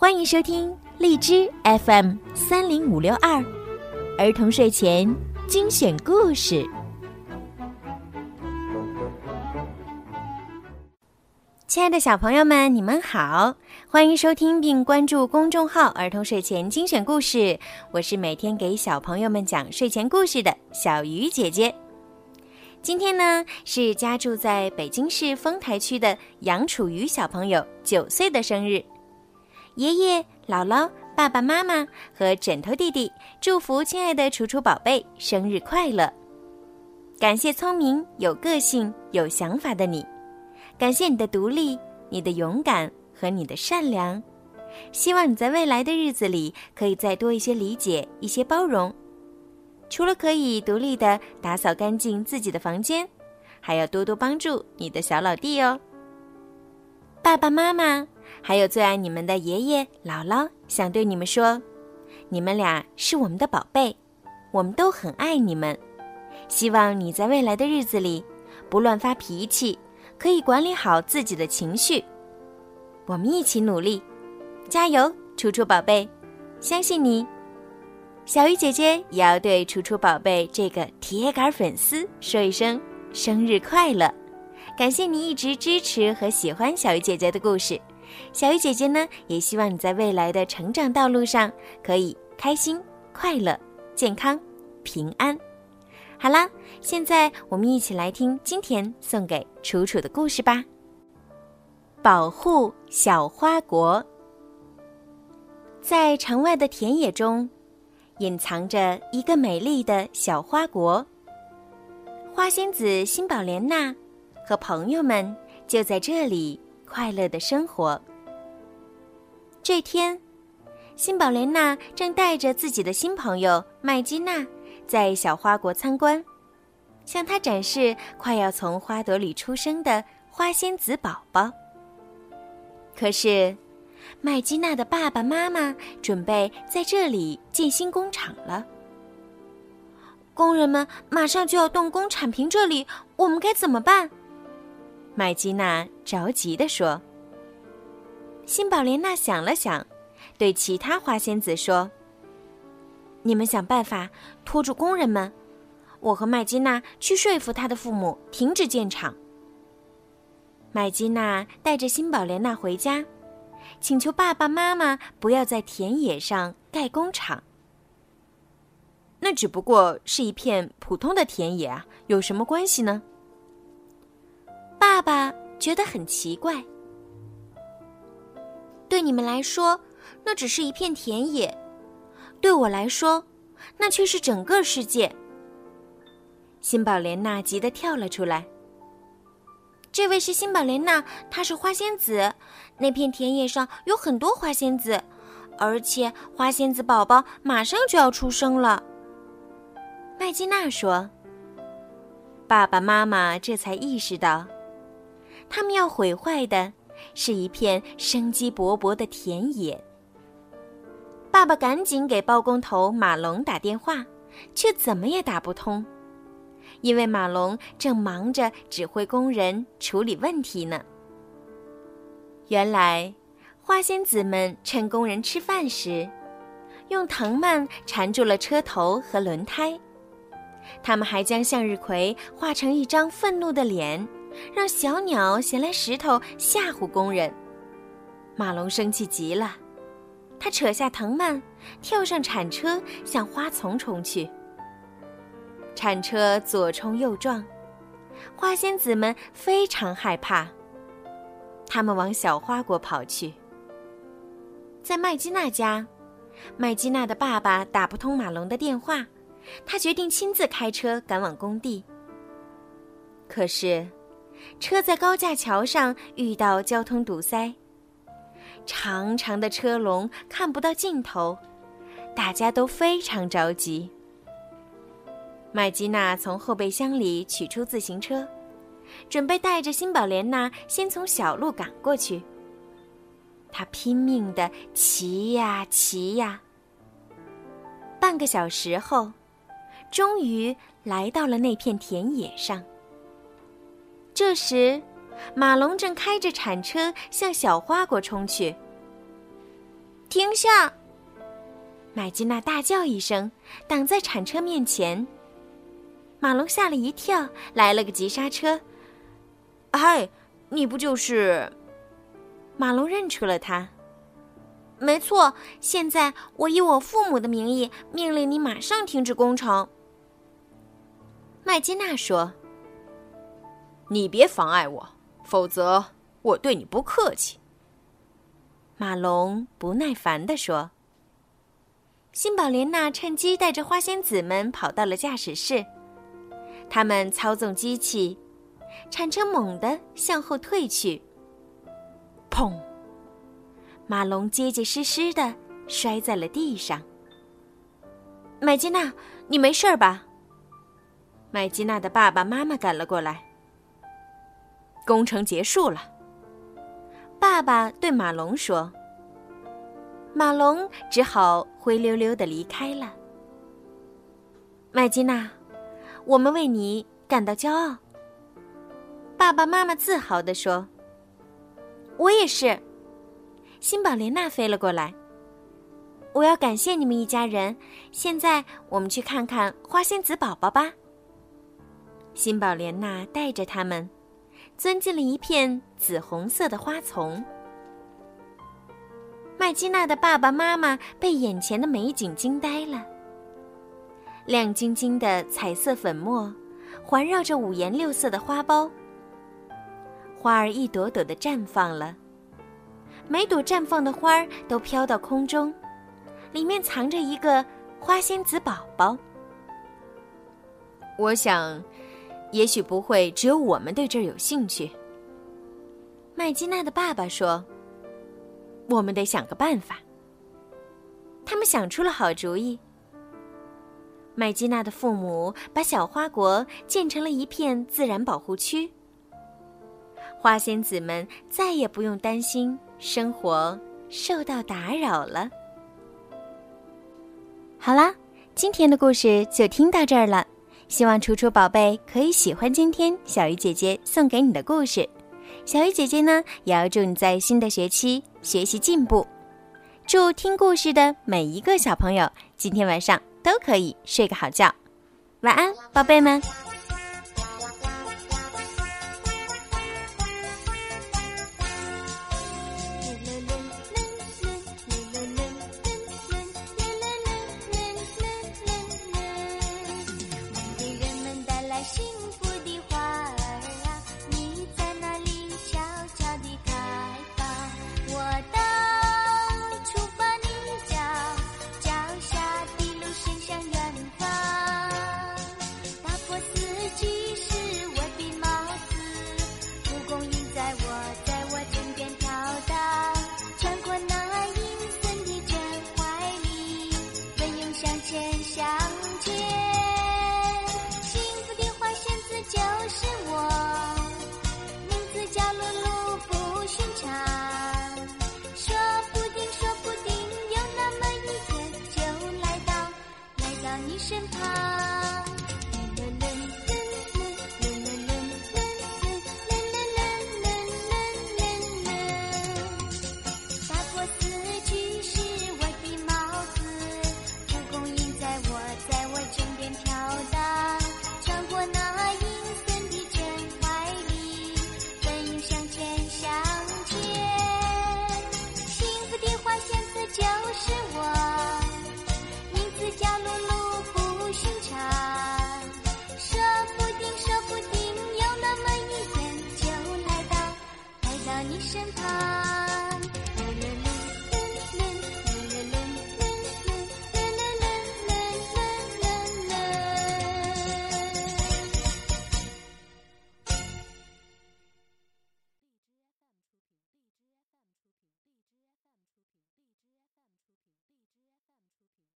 欢迎收听荔枝 FM 三零五六二儿童睡前精选故事。亲爱的小朋友们，你们好，欢迎收听并关注公众号“儿童睡前精选故事”。我是每天给小朋友们讲睡前故事的小鱼姐姐。今天呢，是家住在北京市丰台区的杨楚瑜小朋友九岁的生日。爷爷、姥姥、爸爸妈妈和枕头弟弟祝福亲爱的楚楚宝贝生日快乐！感谢聪明、有个性、有想法的你，感谢你的独立、你的勇敢和你的善良。希望你在未来的日子里可以再多一些理解、一些包容。除了可以独立的打扫干净自己的房间，还要多多帮助你的小老弟哦。爸爸妈妈。还有最爱你们的爷爷姥姥，想对你们说，你们俩是我们的宝贝，我们都很爱你们。希望你在未来的日子里，不乱发脾气，可以管理好自己的情绪。我们一起努力，加油，楚楚宝贝，相信你。小鱼姐姐也要对楚楚宝贝这个铁杆粉丝说一声生日快乐，感谢你一直支持和喜欢小鱼姐姐的故事。小鱼姐姐呢，也希望你在未来的成长道路上可以开心、快乐、健康、平安。好啦，现在我们一起来听今天送给楚楚的故事吧。保护小花国，在城外的田野中，隐藏着一个美丽的小花国。花仙子辛宝莲娜和朋友们就在这里。快乐的生活。这天，辛宝莲娜正带着自己的新朋友麦基娜在小花国参观，向她展示快要从花朵里出生的花仙子宝宝。可是，麦基娜的爸爸妈妈准备在这里建新工厂了。工人们马上就要动工铲平这里，我们该怎么办？麦基娜着急地说：“辛宝莲娜想了想，对其他花仙子说：‘你们想办法拖住工人们，我和麦基娜去说服他的父母停止建厂。’麦基娜带着辛宝莲娜回家，请求爸爸妈妈不要在田野上盖工厂。那只不过是一片普通的田野啊，有什么关系呢？”爸爸觉得很奇怪。对你们来说，那只是一片田野；对我来说，那却是整个世界。辛宝莲娜急得跳了出来。这位是辛宝莲娜，她是花仙子。那片田野上有很多花仙子，而且花仙子宝宝马上就要出生了。麦基娜说：“爸爸妈妈这才意识到。”他们要毁坏的，是一片生机勃勃的田野。爸爸赶紧给包工头马龙打电话，却怎么也打不通，因为马龙正忙着指挥工人处理问题呢。原来，花仙子们趁工人吃饭时，用藤蔓缠住了车头和轮胎。他们还将向日葵画成一张愤怒的脸。让小鸟衔来石头吓唬工人，马龙生气极了，他扯下藤蔓，跳上铲车，向花丛冲去。铲车左冲右撞，花仙子们非常害怕，他们往小花国跑去。在麦基娜家，麦基娜的爸爸打不通马龙的电话，他决定亲自开车赶往工地。可是。车在高架桥上遇到交通堵塞，长长的车龙看不到尽头，大家都非常着急。麦基娜从后备箱里取出自行车，准备带着辛宝莲娜先从小路赶过去。她拼命地骑呀骑呀，半个小时后，终于来到了那片田野上。这时，马龙正开着铲车向小花果冲去。停下！麦金娜大叫一声，挡在铲车面前。马龙吓了一跳，来了个急刹车。嗨，你不就是？马龙认出了他。没错，现在我以我父母的名义命令你马上停止工程。麦金娜说：“你别妨碍我，否则我对你不客气。”马龙不耐烦地说。辛宝莲娜趁机带着花仙子们跑到了驾驶室，他们操纵机器，铲车猛地向后退去，砰！马龙结结实实的摔在了地上。麦基娜，你没事吧？麦基娜的爸爸妈妈赶了过来。工程结束了，爸爸对马龙说。马龙只好灰溜溜的离开了。麦基娜，我们为你感到骄傲。爸爸妈妈自豪的说。我也是。辛宝莲娜飞了过来。我要感谢你们一家人。现在我们去看看花仙子宝宝吧。辛宝莲娜带着他们，钻进了一片紫红色的花丛。麦基娜的爸爸妈妈被眼前的美景惊呆了。亮晶晶的彩色粉末，环绕着五颜六色的花苞，花儿一朵朵的绽放了。每朵绽放的花儿都飘到空中，里面藏着一个花仙子宝宝。我想，也许不会只有我们对这儿有兴趣。麦基娜的爸爸说：“我们得想个办法。”他们想出了好主意。麦基娜的父母把小花国建成了一片自然保护区，花仙子们再也不用担心。生活受到打扰了。好啦，今天的故事就听到这儿了。希望楚楚宝贝可以喜欢今天小鱼姐姐送给你的故事。小鱼姐姐呢，也要祝你在新的学期学习进步。祝听故事的每一个小朋友今天晚上都可以睡个好觉。晚安，宝贝们。